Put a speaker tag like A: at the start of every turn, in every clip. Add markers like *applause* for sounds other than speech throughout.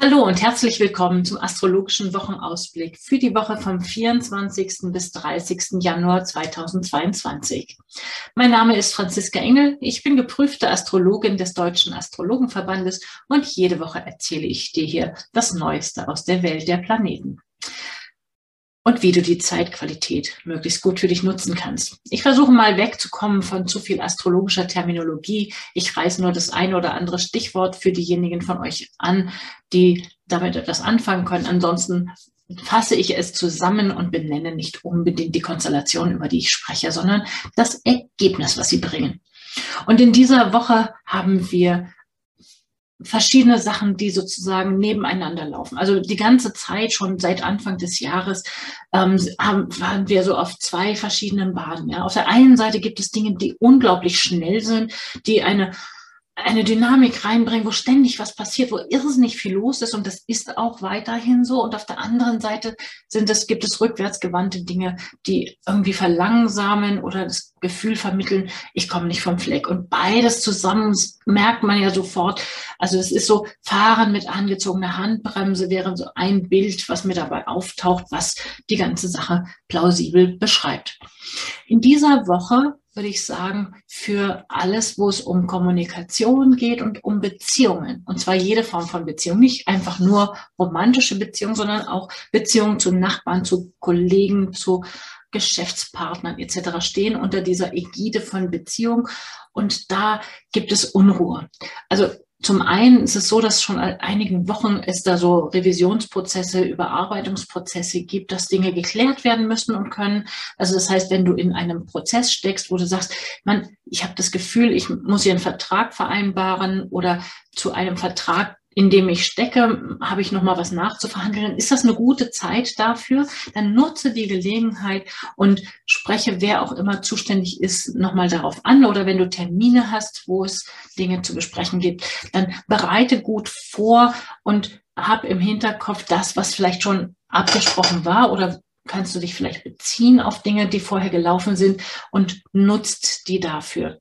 A: Hallo und herzlich willkommen zum astrologischen Wochenausblick für die Woche vom 24. bis 30. Januar 2022. Mein Name ist Franziska Engel. Ich bin geprüfte Astrologin des Deutschen Astrologenverbandes und jede Woche erzähle ich dir hier das Neueste aus der Welt der Planeten und wie du die Zeitqualität möglichst gut für dich nutzen kannst. Ich versuche mal wegzukommen von zu viel astrologischer Terminologie. Ich reiße nur das eine oder andere Stichwort für diejenigen von euch an, die damit etwas anfangen können. Ansonsten fasse ich es zusammen und benenne nicht unbedingt die Konstellation, über die ich spreche, sondern das Ergebnis, was sie bringen. Und in dieser Woche haben wir verschiedene Sachen, die sozusagen nebeneinander laufen. Also die ganze Zeit, schon seit Anfang des Jahres, ähm, haben, waren wir so auf zwei verschiedenen Bahnen. Ja. Auf der einen Seite gibt es Dinge, die unglaublich schnell sind, die eine eine Dynamik reinbringen, wo ständig was passiert, wo irrsinnig viel los ist und das ist auch weiterhin so. Und auf der anderen Seite sind es, gibt es rückwärtsgewandte Dinge, die irgendwie verlangsamen oder das Gefühl vermitteln, ich komme nicht vom Fleck. Und beides zusammen merkt man ja sofort. Also es ist so, Fahren mit angezogener Handbremse wäre so ein Bild, was mir dabei auftaucht, was die ganze Sache plausibel beschreibt. In dieser Woche würde ich sagen, für alles, wo es um Kommunikation geht und um Beziehungen. Und zwar jede Form von Beziehung. Nicht einfach nur romantische Beziehungen, sondern auch Beziehungen zu Nachbarn, zu Kollegen, zu Geschäftspartnern etc. stehen unter dieser Ägide von Beziehung. Und da gibt es Unruhe. Also zum einen ist es so, dass schon einigen Wochen es da so Revisionsprozesse, Überarbeitungsprozesse gibt, dass Dinge geklärt werden müssen und können. Also das heißt, wenn du in einem Prozess steckst, wo du sagst, man, ich habe das Gefühl, ich muss hier einen Vertrag vereinbaren oder zu einem Vertrag in dem ich stecke, habe ich noch mal was nachzuverhandeln. Ist das eine gute Zeit dafür? Dann nutze die Gelegenheit und spreche, wer auch immer zuständig ist, noch mal darauf an. Oder wenn du Termine hast, wo es Dinge zu besprechen gibt, dann bereite gut vor und hab im Hinterkopf das, was vielleicht schon abgesprochen war oder kannst du dich vielleicht beziehen auf Dinge, die vorher gelaufen sind und nutzt die dafür.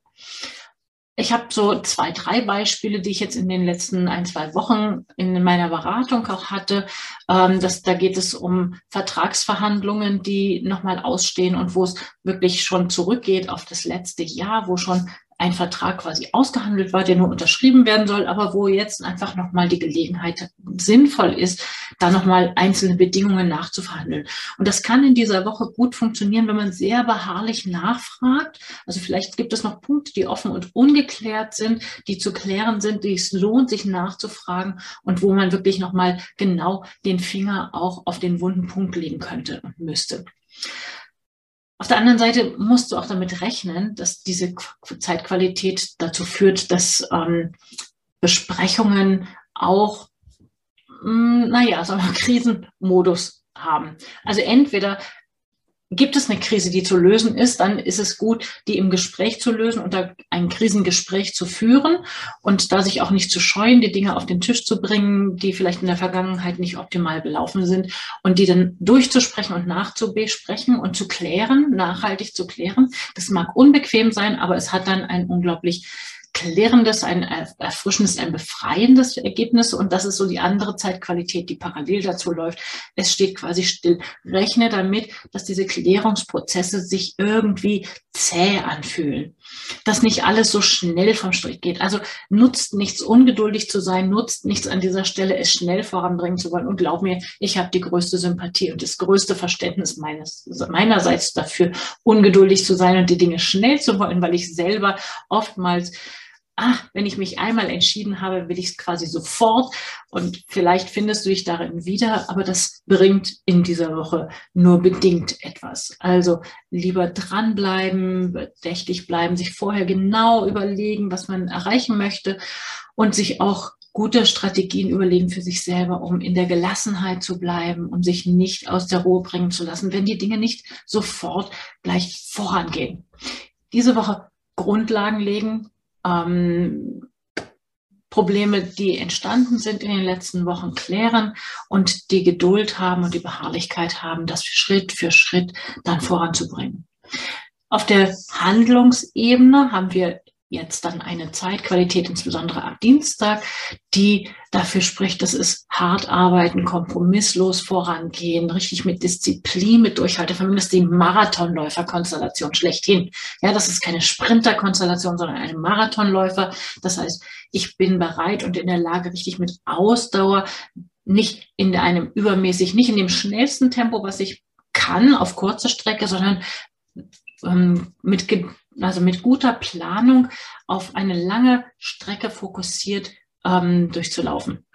A: Ich habe so zwei, drei Beispiele, die ich jetzt in den letzten ein, zwei Wochen in meiner Beratung auch hatte. Ähm, das, da geht es um Vertragsverhandlungen, die nochmal ausstehen und wo es wirklich schon zurückgeht auf das letzte Jahr, wo schon ein Vertrag quasi ausgehandelt war, der nur unterschrieben werden soll, aber wo jetzt einfach nochmal die Gelegenheit sinnvoll ist, da nochmal einzelne Bedingungen nachzuverhandeln. Und das kann in dieser Woche gut funktionieren, wenn man sehr beharrlich nachfragt. Also vielleicht gibt es noch Punkte, die offen und ungeklärt sind, die zu klären sind, die es lohnt, sich nachzufragen und wo man wirklich nochmal genau den Finger auch auf den wunden Punkt legen könnte und müsste. Auf der anderen Seite musst du auch damit rechnen, dass diese Zeitqualität dazu führt, dass ähm, Besprechungen auch, mh, hm, naja, sagen wir, Krisenmodus haben. Also entweder Gibt es eine Krise, die zu lösen ist, dann ist es gut, die im Gespräch zu lösen und da ein Krisengespräch zu führen und da sich auch nicht zu scheuen, die Dinge auf den Tisch zu bringen, die vielleicht in der Vergangenheit nicht optimal gelaufen sind und die dann durchzusprechen und nachzubesprechen und zu klären, nachhaltig zu klären. Das mag unbequem sein, aber es hat dann ein unglaublich klärendes, ein erfrischendes, ein befreiendes Ergebnis. Und das ist so die andere Zeitqualität, die parallel dazu läuft. Es steht quasi still. Rechne damit, dass diese Klärungsprozesse sich irgendwie zäh anfühlen. Dass nicht alles so schnell vom Strich geht. Also nutzt nichts, ungeduldig zu sein, nutzt nichts an dieser Stelle, es schnell voranbringen zu wollen. Und glaub mir, ich habe die größte Sympathie und das größte Verständnis meines, meinerseits dafür, ungeduldig zu sein und die Dinge schnell zu wollen, weil ich selber oftmals ah, wenn ich mich einmal entschieden habe, will ich es quasi sofort. Und vielleicht findest du dich darin wieder, aber das bringt in dieser Woche nur bedingt etwas. Also lieber dranbleiben, bedächtig bleiben, sich vorher genau überlegen, was man erreichen möchte und sich auch gute Strategien überlegen für sich selber, um in der Gelassenheit zu bleiben, um sich nicht aus der Ruhe bringen zu lassen, wenn die Dinge nicht sofort gleich vorangehen. Diese Woche Grundlagen legen, ähm, Probleme, die entstanden sind in den letzten Wochen, klären und die Geduld haben und die Beharrlichkeit haben, das Schritt für Schritt dann voranzubringen. Auf der Handlungsebene haben wir jetzt dann eine Zeitqualität, insbesondere am Dienstag, die dafür spricht, dass es hart arbeiten, kompromisslos vorangehen, richtig mit Disziplin, mit Durchhaltevermögen, das ist die Marathonläuferkonstellation schlechthin. Ja, das ist keine Sprinterkonstellation, sondern eine Marathonläufer. Das heißt, ich bin bereit und in der Lage, richtig mit Ausdauer, nicht in einem übermäßig, nicht in dem schnellsten Tempo, was ich kann auf kurzer Strecke, sondern ähm, mit also mit guter Planung auf eine lange Strecke fokussiert ähm, durchzulaufen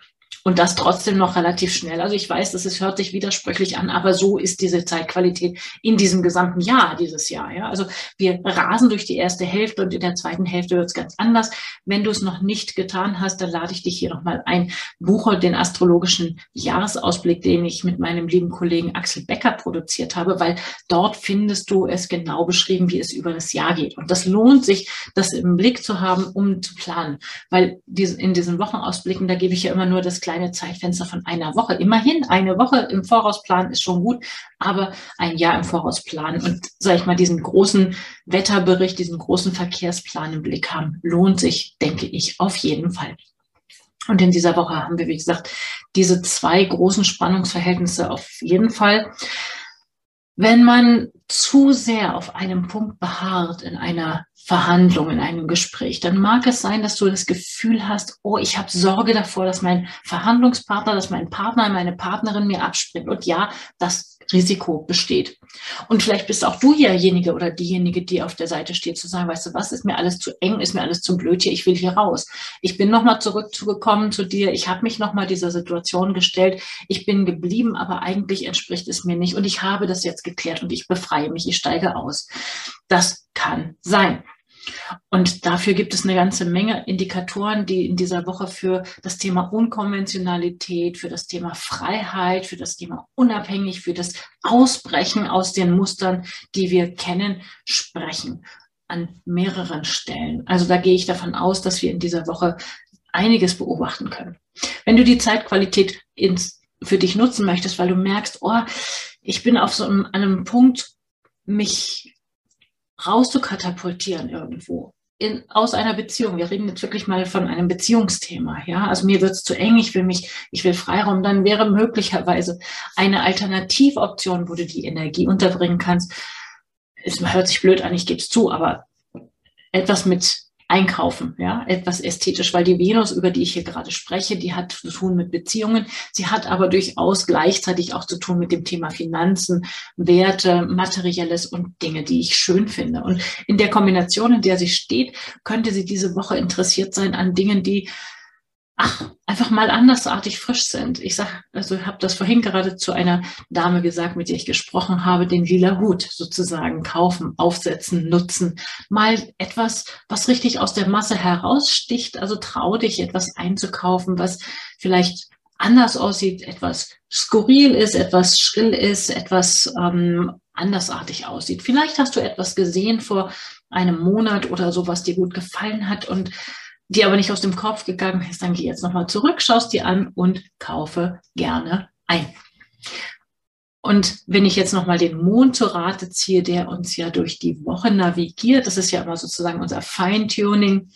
A: und das trotzdem noch relativ schnell. Also ich weiß, das ist, hört sich widersprüchlich an, aber so ist diese Zeitqualität in diesem gesamten Jahr, dieses Jahr. Ja? Also wir rasen durch die erste Hälfte und in der zweiten Hälfte wird es ganz anders. Wenn du es noch nicht getan hast, dann lade ich dich hier nochmal ein. Buche den astrologischen Jahresausblick, den ich mit meinem lieben Kollegen Axel Becker produziert habe, weil dort findest du es genau beschrieben, wie es über das Jahr geht. Und das lohnt sich, das im Blick zu haben, um zu planen. Weil in diesen Wochenausblicken, da gebe ich ja immer nur das kleine Zeitfenster von einer Woche. Immerhin eine Woche im Voraus ist schon gut, aber ein Jahr im Voraus und, sage ich mal, diesen großen Wetterbericht, diesen großen Verkehrsplan im Blick haben, lohnt sich, denke ich, auf jeden Fall. Und in dieser Woche haben wir, wie gesagt, diese zwei großen Spannungsverhältnisse auf jeden Fall. Wenn man zu sehr auf einem Punkt beharrt in einer Verhandlung, in einem Gespräch, dann mag es sein, dass du das Gefühl hast, oh, ich habe Sorge davor, dass mein Verhandlungspartner, dass mein Partner, meine Partnerin mir abspringt. Und ja, das Risiko besteht. Und vielleicht bist auch du hierjenige oder diejenige, die auf der Seite steht, zu sagen, weißt du was, ist mir alles zu eng, ist mir alles zu blöd hier, ich will hier raus. Ich bin nochmal zurückzugekommen zu dir, ich habe mich nochmal dieser Situation gestellt, ich bin geblieben, aber eigentlich entspricht es mir nicht und ich habe das jetzt geklärt und ich befreie mich, ich steige aus. Das kann sein. Und dafür gibt es eine ganze Menge Indikatoren, die in dieser Woche für das Thema Unkonventionalität, für das Thema Freiheit, für das Thema Unabhängig, für das Ausbrechen aus den Mustern, die wir kennen, sprechen an mehreren Stellen. Also da gehe ich davon aus, dass wir in dieser Woche einiges beobachten können. Wenn du die Zeitqualität ins, für dich nutzen möchtest, weil du merkst, oh, ich bin auf so einem, einem Punkt, mich rauszukatapultieren irgendwo. In, aus einer Beziehung. Wir reden jetzt wirklich mal von einem Beziehungsthema. Ja, also mir wird es zu eng. Ich will mich, ich will Freiraum. Dann wäre möglicherweise eine Alternativoption, wo du die Energie unterbringen kannst. Es hört sich blöd an, ich gebe es zu, aber etwas mit einkaufen, ja, etwas ästhetisch, weil die Venus, über die ich hier gerade spreche, die hat zu tun mit Beziehungen. Sie hat aber durchaus gleichzeitig auch zu tun mit dem Thema Finanzen, Werte, Materielles und Dinge, die ich schön finde. Und in der Kombination, in der sie steht, könnte sie diese Woche interessiert sein an Dingen, die ach, einfach mal andersartig frisch sind. Ich sag, also habe das vorhin gerade zu einer Dame gesagt, mit der ich gesprochen habe, den lila Hut sozusagen kaufen, aufsetzen, nutzen. Mal etwas, was richtig aus der Masse heraussticht. Also trau dich, etwas einzukaufen, was vielleicht anders aussieht, etwas skurril ist, etwas schrill ist, etwas ähm, andersartig aussieht. Vielleicht hast du etwas gesehen vor einem Monat oder so, was dir gut gefallen hat und die aber nicht aus dem Kopf gegangen ist, dann geh jetzt nochmal zurück, schaust dir an und kaufe gerne ein. Und wenn ich jetzt nochmal den Mond zur Rate ziehe, der uns ja durch die Woche navigiert, das ist ja immer sozusagen unser Feintuning,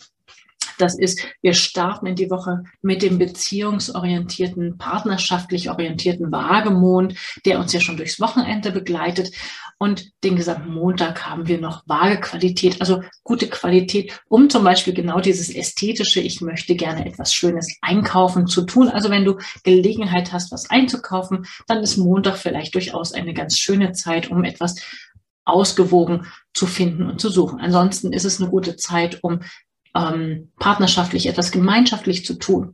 A: das ist, wir starten in die Woche mit dem beziehungsorientierten, partnerschaftlich orientierten Wagemond, der uns ja schon durchs Wochenende begleitet. Und den gesamten Montag haben wir noch Waagequalität, also gute Qualität, um zum Beispiel genau dieses ästhetische, ich möchte gerne etwas Schönes einkaufen zu tun. Also wenn du Gelegenheit hast, was einzukaufen, dann ist Montag vielleicht durchaus eine ganz schöne Zeit, um etwas ausgewogen zu finden und zu suchen. Ansonsten ist es eine gute Zeit, um ähm, partnerschaftlich etwas gemeinschaftlich zu tun.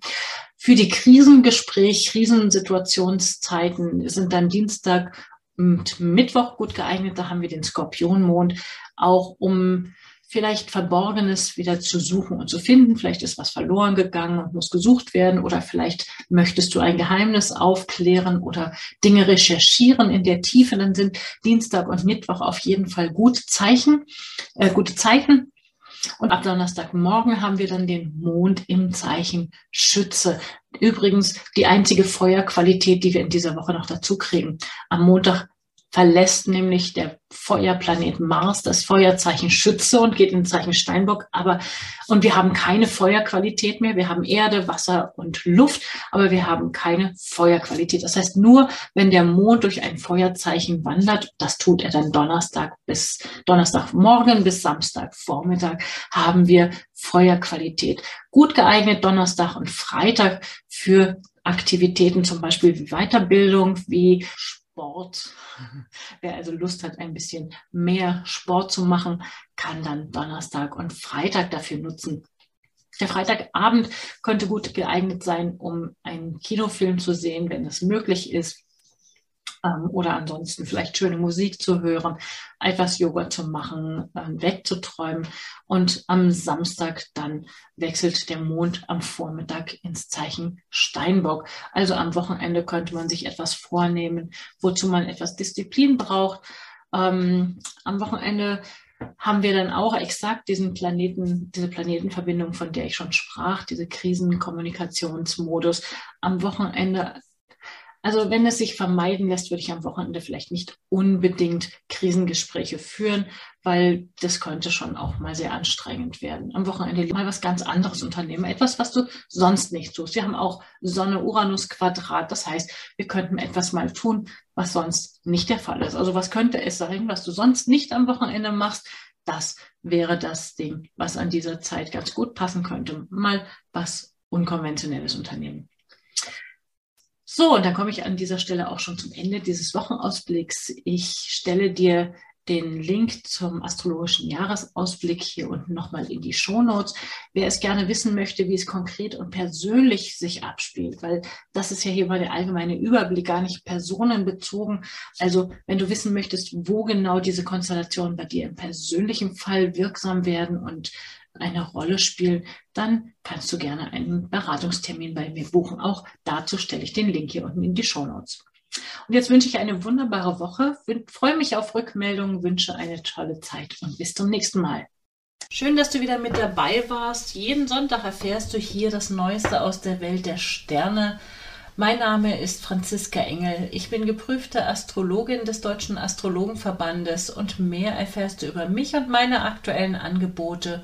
A: Für die Krisengespräch, Krisensituationszeiten sind dann Dienstag und Mittwoch gut geeignet. Da haben wir den Skorpionmond, auch um vielleicht Verborgenes wieder zu suchen und zu finden. Vielleicht ist was verloren gegangen und muss gesucht werden oder vielleicht möchtest du ein Geheimnis aufklären oder Dinge recherchieren in der Tiefe. Dann sind Dienstag und Mittwoch auf jeden Fall gute Zeichen, äh, gute Zeiten. Und ab Donnerstagmorgen haben wir dann den Mond im Zeichen Schütze. Übrigens die einzige Feuerqualität, die wir in dieser Woche noch dazu kriegen. Am Montag verlässt nämlich der Feuerplanet Mars das Feuerzeichen Schütze und geht in Zeichen Steinbock. Aber, und wir haben keine Feuerqualität mehr. Wir haben Erde, Wasser und Luft, aber wir haben keine Feuerqualität. Das heißt, nur wenn der Mond durch ein Feuerzeichen wandert, das tut er dann Donnerstag bis Donnerstagmorgen bis Samstagvormittag, haben wir Feuerqualität. Gut geeignet Donnerstag und Freitag für Aktivitäten, zum Beispiel wie Weiterbildung, wie Sport. *laughs* Wer also Lust hat, ein bisschen mehr Sport zu machen, kann dann Donnerstag und Freitag dafür nutzen. Der Freitagabend könnte gut geeignet sein, um einen Kinofilm zu sehen, wenn es möglich ist ähm, oder ansonsten vielleicht schöne Musik zu hören, etwas Yoga zu machen, ähm, wegzuträumen. Und am Samstag dann wechselt der Mond am Vormittag ins Zeichen Steinbock. Also am Wochenende könnte man sich etwas vornehmen, wozu man etwas Disziplin braucht. Ähm, am Wochenende haben wir dann auch exakt diesen Planeten, diese Planetenverbindung, von der ich schon sprach, diese Krisenkommunikationsmodus am Wochenende also wenn es sich vermeiden lässt, würde ich am Wochenende vielleicht nicht unbedingt Krisengespräche führen, weil das könnte schon auch mal sehr anstrengend werden. Am Wochenende mal was ganz anderes unternehmen, etwas, was du sonst nicht tust. Wir haben auch Sonne-Uranus-Quadrat, das heißt, wir könnten etwas mal tun, was sonst nicht der Fall ist. Also was könnte es sein, was du sonst nicht am Wochenende machst? Das wäre das Ding, was an dieser Zeit ganz gut passen könnte. Mal was Unkonventionelles unternehmen. So, und dann komme ich an dieser Stelle auch schon zum Ende dieses Wochenausblicks. Ich stelle dir den Link zum astrologischen Jahresausblick hier unten nochmal in die Shownotes. Wer es gerne wissen möchte, wie es konkret und persönlich sich abspielt, weil das ist ja hier mal der allgemeine Überblick, gar nicht personenbezogen. Also wenn du wissen möchtest, wo genau diese Konstellationen bei dir im persönlichen Fall wirksam werden und eine Rolle spielen, dann kannst du gerne einen Beratungstermin bei mir buchen. Auch dazu stelle ich den Link hier unten in die Show Notes. Und jetzt wünsche ich eine wunderbare Woche, freue mich auf Rückmeldungen, wünsche eine tolle Zeit und bis zum nächsten Mal. Schön, dass du wieder mit dabei warst. Jeden Sonntag erfährst du hier das Neueste aus der Welt der Sterne. Mein Name ist Franziska Engel. Ich bin geprüfte Astrologin des Deutschen Astrologenverbandes und mehr erfährst du über mich und meine aktuellen Angebote